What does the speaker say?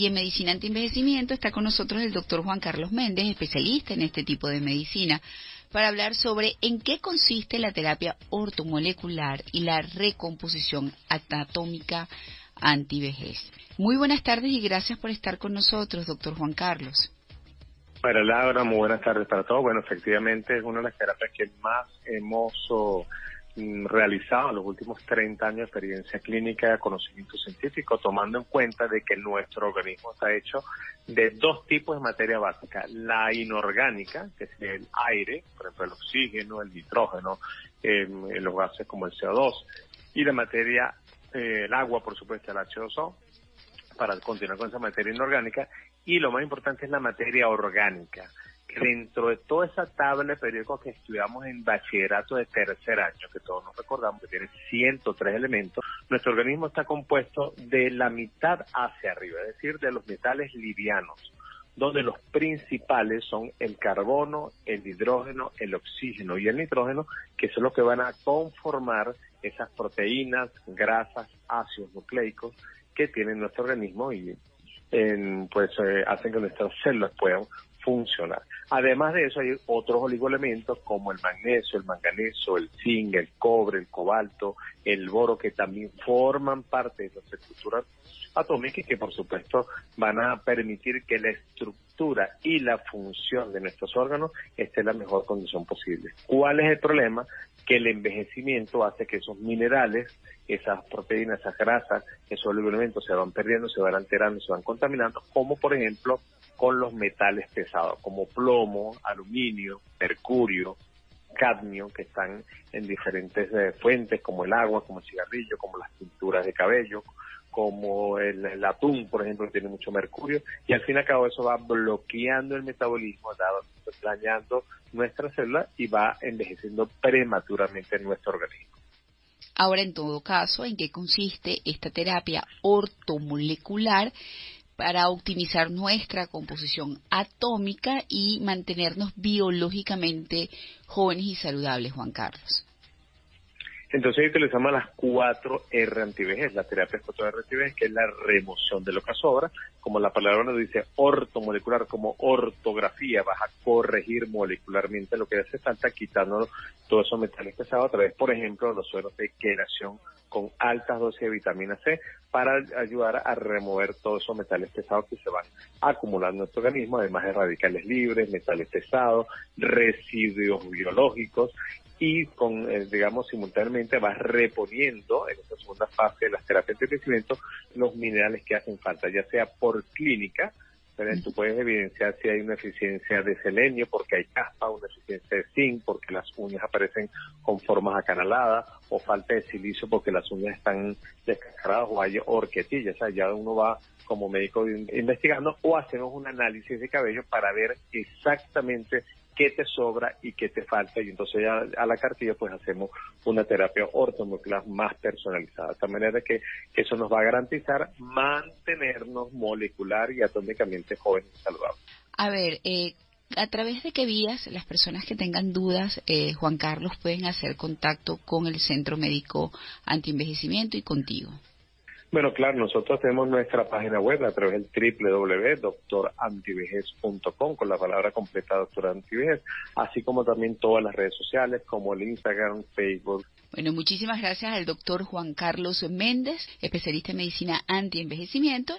Y en medicina antienvejecimiento está con nosotros el doctor Juan Carlos Méndez, especialista en este tipo de medicina, para hablar sobre en qué consiste la terapia ortomolecular y la recomposición anatómica antivejez. Muy buenas tardes y gracias por estar con nosotros, doctor Juan Carlos. Para Laura, muy buenas tardes para todos. Bueno, efectivamente es una de las terapias que más hemos realizado en los últimos 30 años de experiencia clínica, conocimiento científico, tomando en cuenta de que nuestro organismo está hecho de dos tipos de materia básica. La inorgánica, que es el aire, por ejemplo el oxígeno, el nitrógeno, eh, los gases como el CO2, y la materia, eh, el agua, por supuesto, el H2O, para continuar con esa materia inorgánica, y lo más importante es la materia orgánica dentro de toda esa tabla de periódicos que estudiamos en bachillerato de tercer año, que todos nos recordamos que tiene 103 elementos, nuestro organismo está compuesto de la mitad hacia arriba, es decir, de los metales livianos, donde los principales son el carbono, el hidrógeno, el oxígeno y el nitrógeno, que son los que van a conformar esas proteínas, grasas, ácidos nucleicos que tiene nuestro organismo y pues eh, hacen que nuestras células puedan funcionar. Además de eso hay otros oligoelementos como el magnesio, el manganeso, el zinc, el cobre, el cobalto, el boro que también forman parte de nuestra estructura atómica y que por supuesto van a permitir que la estructura y la función de nuestros órganos esté en la mejor condición posible. ¿Cuál es el problema? Que el envejecimiento hace que esos minerales, esas proteínas, esas grasas, esos oligoelementos se van perdiendo, se van alterando, se van contaminando, como por ejemplo con los metales pesados, como plomo, aluminio, mercurio, cadmio, que están en diferentes eh, fuentes, como el agua, como el cigarrillo, como las pinturas de cabello, como el, atún, por ejemplo, que tiene mucho mercurio, y al fin y al cabo eso va bloqueando el metabolismo, dañando nuestra célula y va envejeciendo prematuramente en nuestro organismo. Ahora, en todo caso, ¿en qué consiste esta terapia ortomolecular? Para optimizar nuestra composición atómica y mantenernos biológicamente jóvenes y saludables, Juan Carlos. Entonces utilizamos las cuatro R antivejez, la terapia 4R antivejez, que es la remoción de lo que sobra, como la palabra nos dice ortomolecular, como ortografía, vas a corregir molecularmente lo que hace falta, quitando todos esos metales pesados a través, por ejemplo, los suelos de queración con altas dosis de vitamina C para ayudar a remover todos esos metales pesados que se van acumulando en nuestro organismo, además de radicales libres, metales pesados, residuos biológicos y con, eh, digamos, simultáneamente vas reponiendo en esta segunda fase de las terapias de crecimiento los minerales que hacen falta, ya sea por clínica, tú puedes evidenciar si hay una eficiencia de selenio porque hay caspa, una eficiencia de zinc porque las uñas aparecen con formas acanaladas, o falta de silicio porque las uñas están descascaradas o hay horquetillas. O sea, ya uno va como médico investigando o hacemos un análisis de cabello para ver exactamente qué te sobra y qué te falta y entonces ya a la cartilla pues hacemos una terapia ortomolecular más personalizada, de tal manera que eso nos va a garantizar mantenernos molecular y atómicamente jóvenes y saludables. A ver, eh, ¿a través de qué vías las personas que tengan dudas, eh, Juan Carlos, pueden hacer contacto con el Centro Médico Antienvejecimiento y contigo? Bueno, claro, nosotros tenemos nuestra página web a través del www.doctorantivejez.com con la palabra completa Doctor Antivejez, así como también todas las redes sociales como el Instagram, Facebook. Bueno, muchísimas gracias al doctor Juan Carlos Méndez, especialista en medicina antienvejecimiento.